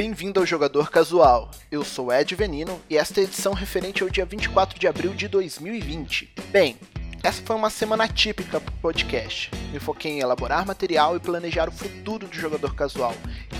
Bem-vindo ao Jogador Casual. Eu sou Ed Venino e esta é a edição referente ao dia 24 de abril de 2020. Bem, essa foi uma semana típica para o podcast. Me foquei em elaborar material e planejar o futuro do jogador casual.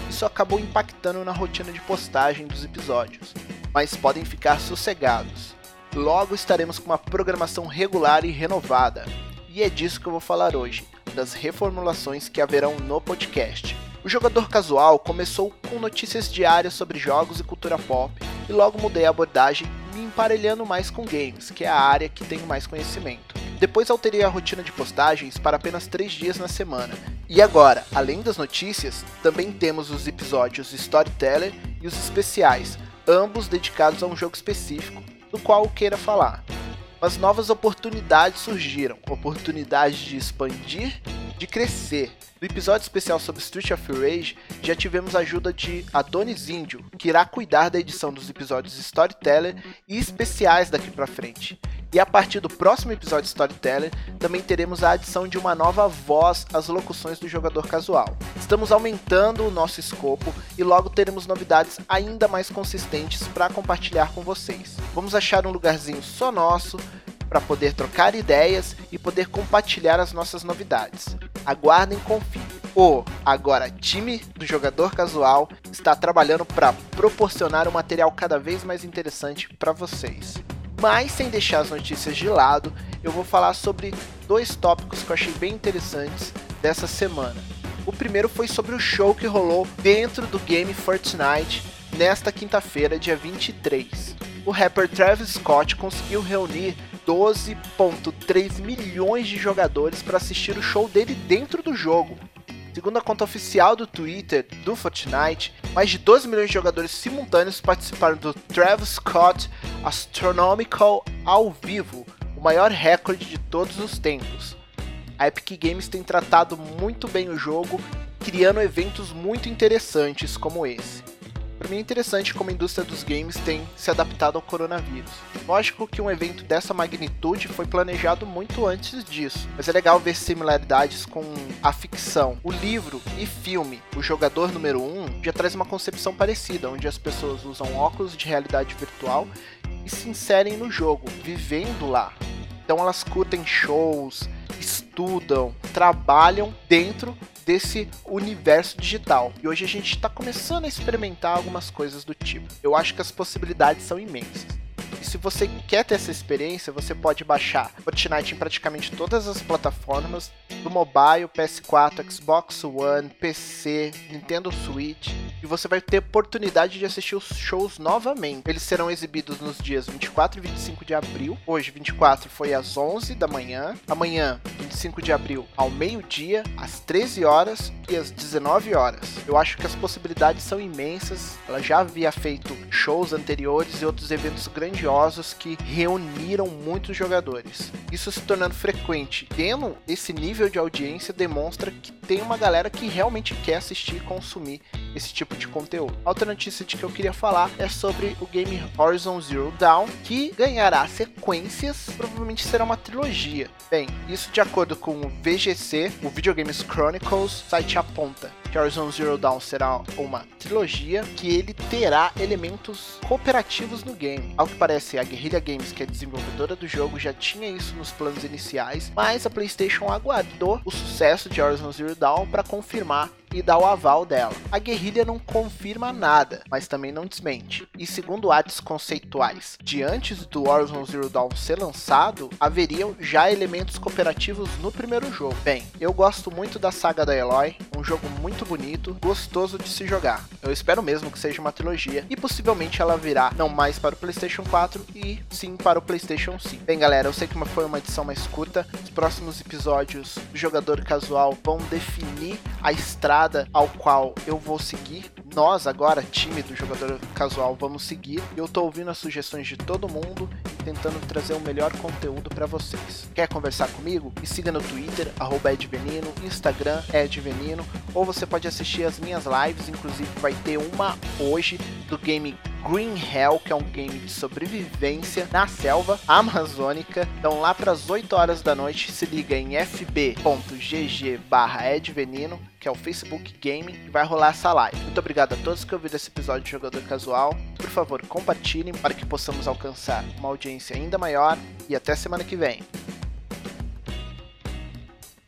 Isso acabou impactando na rotina de postagem dos episódios. Mas podem ficar sossegados. Logo estaremos com uma programação regular e renovada. E é disso que eu vou falar hoje, das reformulações que haverão no podcast. O jogador casual começou com notícias diárias sobre jogos e cultura pop, e logo mudei a abordagem, me emparelhando mais com games, que é a área que tenho mais conhecimento. Depois alterei a rotina de postagens para apenas 3 dias na semana. E agora, além das notícias, também temos os episódios Storyteller e os especiais, ambos dedicados a um jogo específico, do qual eu queira falar. Mas novas oportunidades surgiram, oportunidades de expandir, de crescer. No episódio especial sobre Street of Rage, já tivemos a ajuda de Adonis Índio, que irá cuidar da edição dos episódios Storyteller e especiais daqui para frente. E a partir do próximo episódio Storyteller, também teremos a adição de uma nova voz às locuções do jogador casual. Estamos aumentando o nosso escopo e logo teremos novidades ainda mais consistentes para compartilhar com vocês. Vamos achar um lugarzinho só nosso para poder trocar ideias e poder compartilhar as nossas novidades. Aguardem e confiem. O agora time do jogador casual está trabalhando para proporcionar um material cada vez mais interessante para vocês. Mas sem deixar as notícias de lado, eu vou falar sobre dois tópicos que eu achei bem interessantes dessa semana. O primeiro foi sobre o show que rolou dentro do game Fortnite nesta quinta-feira, dia 23. O rapper Travis Scott conseguiu reunir 12,3 milhões de jogadores para assistir o show dele dentro do jogo. Segundo a conta oficial do Twitter do Fortnite, mais de 12 milhões de jogadores simultâneos participaram do Travis Scott Astronomical ao vivo, o maior recorde de todos os tempos. A Epic Games tem tratado muito bem o jogo, criando eventos muito interessantes como esse. Para mim é interessante como a indústria dos games tem se adaptado ao coronavírus. Lógico que um evento dessa magnitude foi planejado muito antes disso, mas é legal ver similaridades com a ficção. O livro e filme, O Jogador Número 1, já traz uma concepção parecida, onde as pessoas usam óculos de realidade virtual e se inserem no jogo, vivendo lá. Então elas curtem shows, estudam, trabalham dentro desse universo digital. E hoje a gente está começando a experimentar algumas coisas do tipo. Eu acho que as possibilidades são imensas. E se você quer ter essa experiência, você pode baixar Fortnite em praticamente todas as plataformas do mobile, PS4, Xbox One, PC, Nintendo Switch, e você vai ter oportunidade de assistir os shows novamente. Eles serão exibidos nos dias 24 e 25 de abril. Hoje, 24 foi às 11 da manhã. Amanhã, 25 de abril, ao meio-dia, às 13 horas e às 19 horas. Eu acho que as possibilidades são imensas. Ela já havia feito shows anteriores e outros eventos grandiosos que reuniram muitos jogadores. Isso se tornando frequente, tendo esse nível de audiência demonstra que tem uma galera que realmente quer assistir e consumir esse tipo de conteúdo. Outra notícia de que eu queria falar é sobre o game Horizon Zero Dawn, que ganhará sequências, provavelmente será uma trilogia. Bem, isso de acordo com o VGC, o Video Games Chronicles, site aponta Horizon Zero Dawn será uma trilogia que ele terá elementos cooperativos no game. Ao que parece, a Guerrilla Games, que é desenvolvedora do jogo, já tinha isso nos planos iniciais, mas a PlayStation aguardou o sucesso de Horizon Zero Dawn para confirmar e dar o aval dela. A guerrilha não confirma nada, mas também não desmente. E segundo artes conceituais de antes do Horizon Zero Dawn ser lançado, haveriam já elementos cooperativos no primeiro jogo. Bem, eu gosto muito da saga da Eloy, jogo muito bonito, gostoso de se jogar. Eu espero mesmo que seja uma trilogia e possivelmente ela virá não mais para o PlayStation 4 e sim para o PlayStation 5. Bem, galera, eu sei que foi uma edição mais curta. Os próximos episódios do jogador casual vão definir a estrada ao qual eu vou seguir. Nós agora, time do jogador casual, vamos seguir. Eu tô ouvindo as sugestões de todo mundo tentando trazer o melhor conteúdo para vocês. Quer conversar comigo? Me siga no Twitter, @edvenino, Instagram edvenino, ou você pode assistir as minhas lives, inclusive vai ter uma hoje do game Green Hell, que é um game de sobrevivência na selva amazônica. Então lá para as 8 horas da noite se liga em fb.gg/edvenino, que é o Facebook Game, e vai rolar essa live. Muito obrigado a todos que ouviram esse episódio de Jogador Casual. Por favor, compartilhem para que possamos alcançar uma audiência ainda maior e até semana que vem.